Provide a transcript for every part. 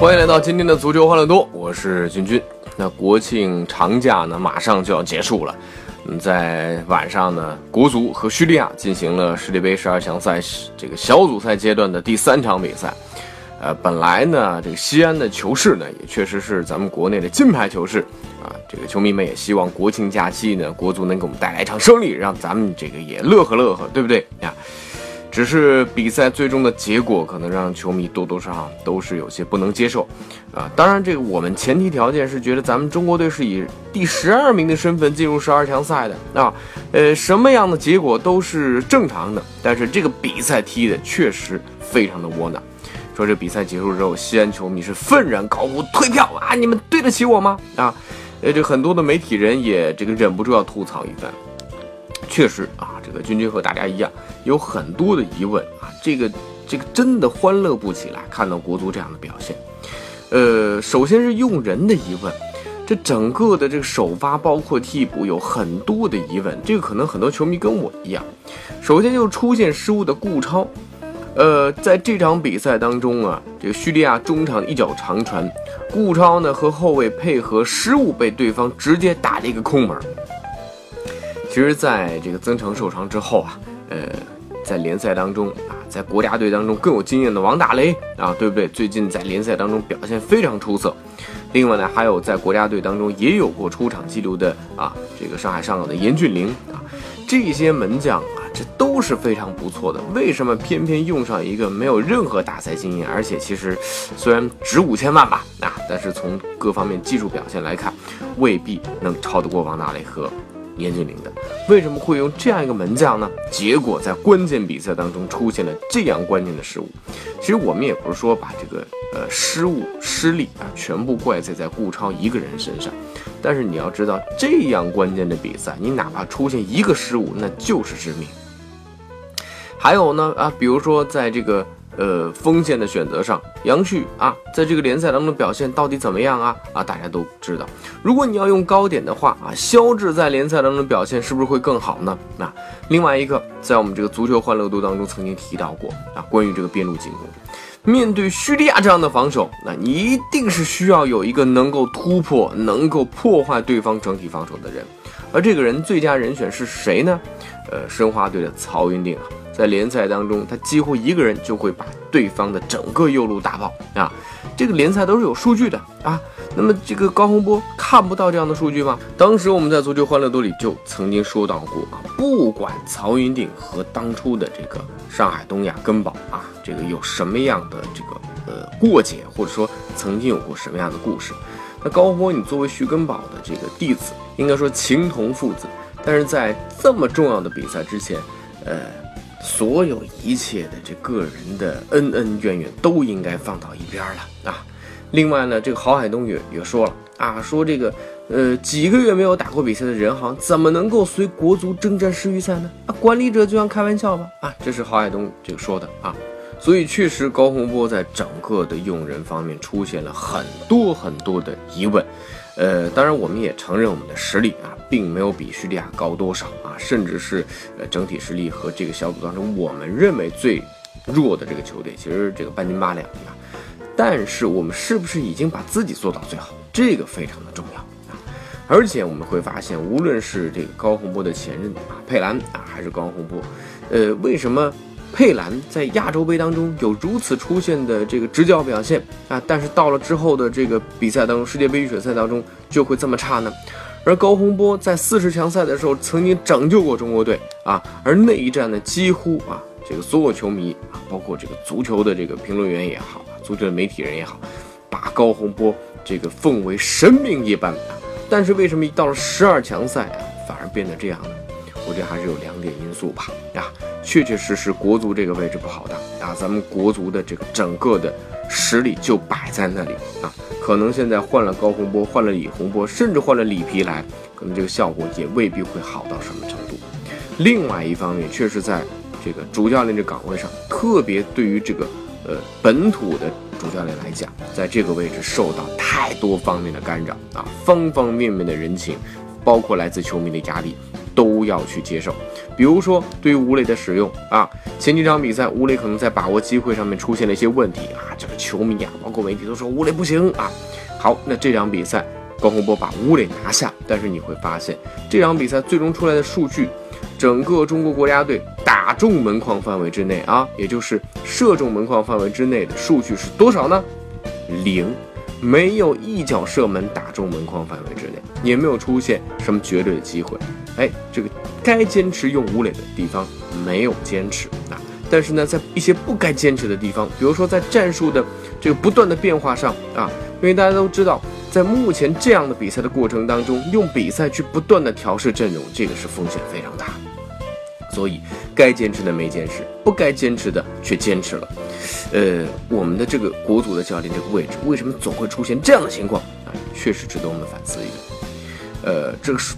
欢迎来到今天的足球欢乐多，我是君君。那国庆长假呢，马上就要结束了。嗯，在晚上呢，国足和叙利亚进行了世界杯十二强赛这个小组赛阶段的第三场比赛。呃，本来呢，这个西安的球市呢，也确实是咱们国内的金牌球市啊。这个球迷们也希望国庆假期呢，国足能给我们带来一场胜利，让咱们这个也乐呵乐呵，对不对呀？只是比赛最终的结果可能让球迷多多少少都是有些不能接受，啊，当然这个我们前提条件是觉得咱们中国队是以第十二名的身份进入十二强赛的啊，呃，什么样的结果都是正常的，但是这个比赛踢的确实非常的窝囊。说这比赛结束之后，西安球迷是愤然高呼退票啊，你们对得起我吗？啊，呃，这很多的媒体人也这个忍不住要吐槽一番。确实啊，这个君君和大家一样有很多的疑问啊，这个这个真的欢乐不起来。看到国足这样的表现，呃，首先是用人的疑问，这整个的这个首发包括替补有很多的疑问，这个可能很多球迷跟我一样。首先就出现失误的顾超，呃，在这场比赛当中啊，这个叙利亚中场一脚长传，顾超呢和后卫配合失误，被对方直接打了一个空门。其实，在这个曾诚受伤之后啊，呃，在联赛当中啊，在国家队当中更有经验的王大雷啊，对不对？最近在联赛当中表现非常出色。另外呢，还有在国家队当中也有过出场记录的啊，这个上海上港的严俊凌啊，这些门将啊，这都是非常不错的。为什么偏偏用上一个没有任何大赛经验，而且其实虽然值五千万吧啊，但是从各方面技术表现来看，未必能超得过王大雷和。严俊凌的为什么会用这样一个门将呢？结果在关键比赛当中出现了这样关键的失误。其实我们也不是说把这个呃失误失利啊全部怪罪在顾超一个人身上，但是你要知道，这样关键的比赛，你哪怕出现一个失误，那就是致命。还有呢啊，比如说在这个。呃，锋线的选择上，杨旭啊，在这个联赛当中的表现到底怎么样啊？啊，大家都知道。如果你要用高点的话啊，肖智在联赛当中的表现是不是会更好呢？那另外一个，在我们这个足球欢乐度当中曾经提到过啊，关于这个边路进攻，面对叙利亚这样的防守，那你一定是需要有一个能够突破、能够破坏对方整体防守的人，而这个人最佳人选是谁呢？呃，申花队的曹云定啊。在联赛当中，他几乎一个人就会把对方的整个右路打爆啊！这个联赛都是有数据的啊。那么这个高洪波看不到这样的数据吗？当时我们在足球欢乐多里就曾经说到过啊，不管曹云定和当初的这个上海东亚根宝啊，这个有什么样的这个呃过节，或者说曾经有过什么样的故事，那高洪波你作为徐根宝的这个弟子，应该说情同父子，但是在这么重要的比赛之前，呃。所有一切的这个人的恩恩怨怨都应该放到一边了啊！另外呢，这个郝海东也也说了啊，说这个呃几个月没有打过比赛的人行怎么能够随国足征战世预赛呢？啊，管理者就像开玩笑吧啊！这是郝海东这个说的啊，所以确实高洪波在整个的用人方面出现了很多很多的疑问。呃，当然，我们也承认我们的实力啊，并没有比叙利亚高多少啊，甚至是呃整体实力和这个小组当中我们认为最弱的这个球队，其实这个半斤八两啊。但是我们是不是已经把自己做到最好？这个非常的重要啊。而且我们会发现，无论是这个高洪波的前任啊佩兰啊，还是高洪波，呃，为什么？佩兰在亚洲杯当中有如此出现的这个执教表现啊，但是到了之后的这个比赛当中，世界杯预选赛当中就会这么差呢？而高洪波在四十强赛的时候曾经拯救过中国队啊，而那一战呢，几乎啊，这个所有球迷啊，包括这个足球的这个评论员也好，足球的媒体人也好，把高洪波这个奉为神明一般啊。但是为什么一到了十二强赛啊？反而变得这样呢？我觉得还是有两点因素吧。啊，确确实实国足这个位置不好当啊，咱们国足的这个整个的实力就摆在那里啊。可能现在换了高洪波，换了李洪波，甚至换了里皮来，可能这个效果也未必会好到什么程度。另外一方面，确实在这个主教练这岗位上，特别对于这个呃本土的主教练来讲，在这个位置受到太多方面的干扰啊，方方面面的人情，包括来自球迷的压力，都要去接受。比如说对于吴磊的使用啊，前几场比赛吴磊可能在把握机会上面出现了一些问题啊，这个球迷啊，包括媒体都说吴磊不行啊。好，那这场比赛高洪波把吴磊拿下，但是你会发现这场比赛最终出来的数据。整个中国国家队打中门框范围之内啊，也就是射中门框范围之内的数据是多少呢？零，没有一脚射门打中门框范围之内，也没有出现什么绝对的机会。哎，这个该坚持用吴磊的地方没有坚持啊，但是呢，在一些不该坚持的地方，比如说在战术的这个不断的变化上啊，因为大家都知道。在目前这样的比赛的过程当中，用比赛去不断的调试阵容，这个是风险非常大。所以该坚持的没坚持，不该坚持的却坚持了。呃，我们的这个国足的教练这个位置，为什么总会出现这样的情况啊？确实值得我们反思一个。呃，这个是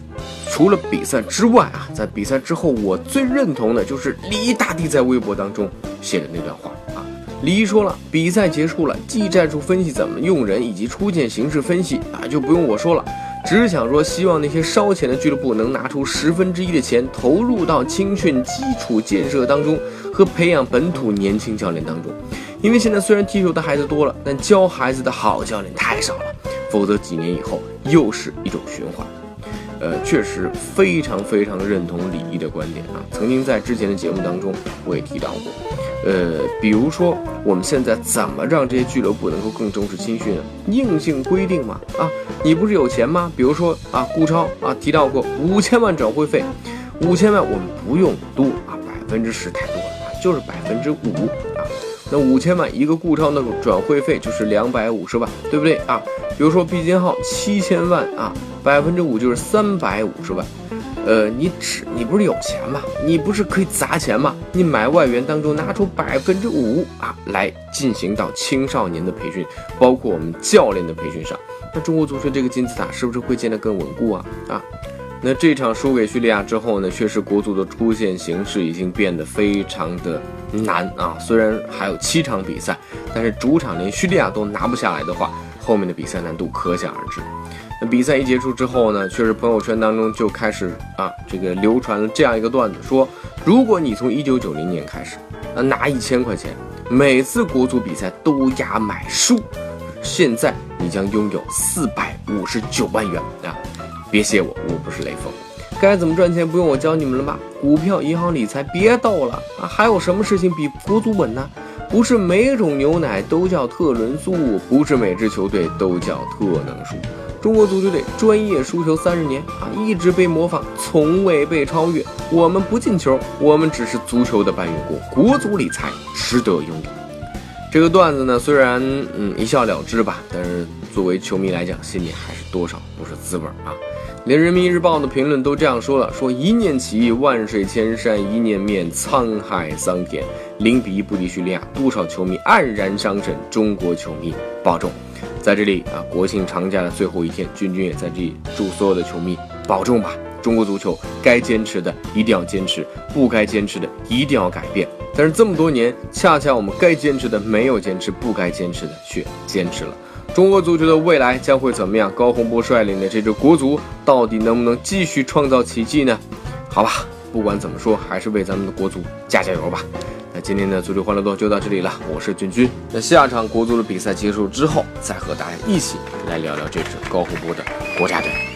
除了比赛之外啊，在比赛之后，我最认同的就是李大帝在微博当中写的那段话啊。李毅说了，比赛结束了，技战术分析怎么用人，以及出线形势分析啊，就不用我说了。只想说，希望那些烧钱的俱乐部能拿出十分之一的钱，投入到青训基础建设当中和培养本土年轻教练当中。因为现在虽然踢球的孩子多了，但教孩子的好教练太少了，否则几年以后又是一种循环。呃，确实非常非常认同李毅的观点啊。曾经在之前的节目当中，我也提到过。呃，比如说我们现在怎么让这些俱乐部能够更重视青训呢？硬性规定嘛，啊，你不是有钱吗？比如说啊，顾超啊提到过五千万转会费，五千万我们不用多啊，百分之十太多了啊，就是百分之五啊，那五千万一个顾超的转会费就是两百五十万，对不对啊？比如说毕金浩七千万啊，百分之五就是三百五十万。呃，你只你不是有钱吗？你不是可以砸钱吗？你买外援当中拿出百分之五啊，来进行到青少年的培训，包括我们教练的培训上，那中国足球这个金字塔是不是会建得更稳固啊？啊，那这场输给叙利亚之后呢，确实国足的出线形势已经变得非常的难啊。虽然还有七场比赛，但是主场连叙利亚都拿不下来的话，后面的比赛难度可想而知。比赛一结束之后呢，确实朋友圈当中就开始啊，这个流传了这样一个段子，说如果你从一九九零年开始，啊拿一千块钱，每次国足比赛都压买输，现在你将拥有四百五十九万元啊！别谢我，我不是雷锋。该怎么赚钱不用我教你们了吧？股票、银行理财，别逗了啊！还有什么事情比国足稳呢？不是每种牛奶都叫特仑苏，不是每支球队都叫特能输。中国足球队专业输球三十年啊，一直被模仿，从未被超越。我们不进球，我们只是足球的搬运工。国足理财值得拥有。这个段子呢，虽然嗯一笑了之吧，但是作为球迷来讲，心里还是多少不是滋味啊。连人民日报的评论都这样说了：说一念起，万水千山；一念灭，沧海桑田。零比一不敌叙利亚，多少球迷黯然伤神。中国球迷保重。在这里啊，国庆长假的最后一天，君君也在这里祝所有的球迷保重吧。中国足球该坚持的一定要坚持，不该坚持的一定要改变。但是这么多年，恰恰我们该坚持的没有坚持，不该坚持的却坚持了。中国足球的未来将会怎么样？高洪波率领的这支国足到底能不能继续创造奇迹呢？好吧，不管怎么说，还是为咱们的国足加加油吧。那今天的足球欢乐多就到这里了，我是君君。那下场国足的比赛结束之后，再和大家一起来聊聊这支高洪波的国家队。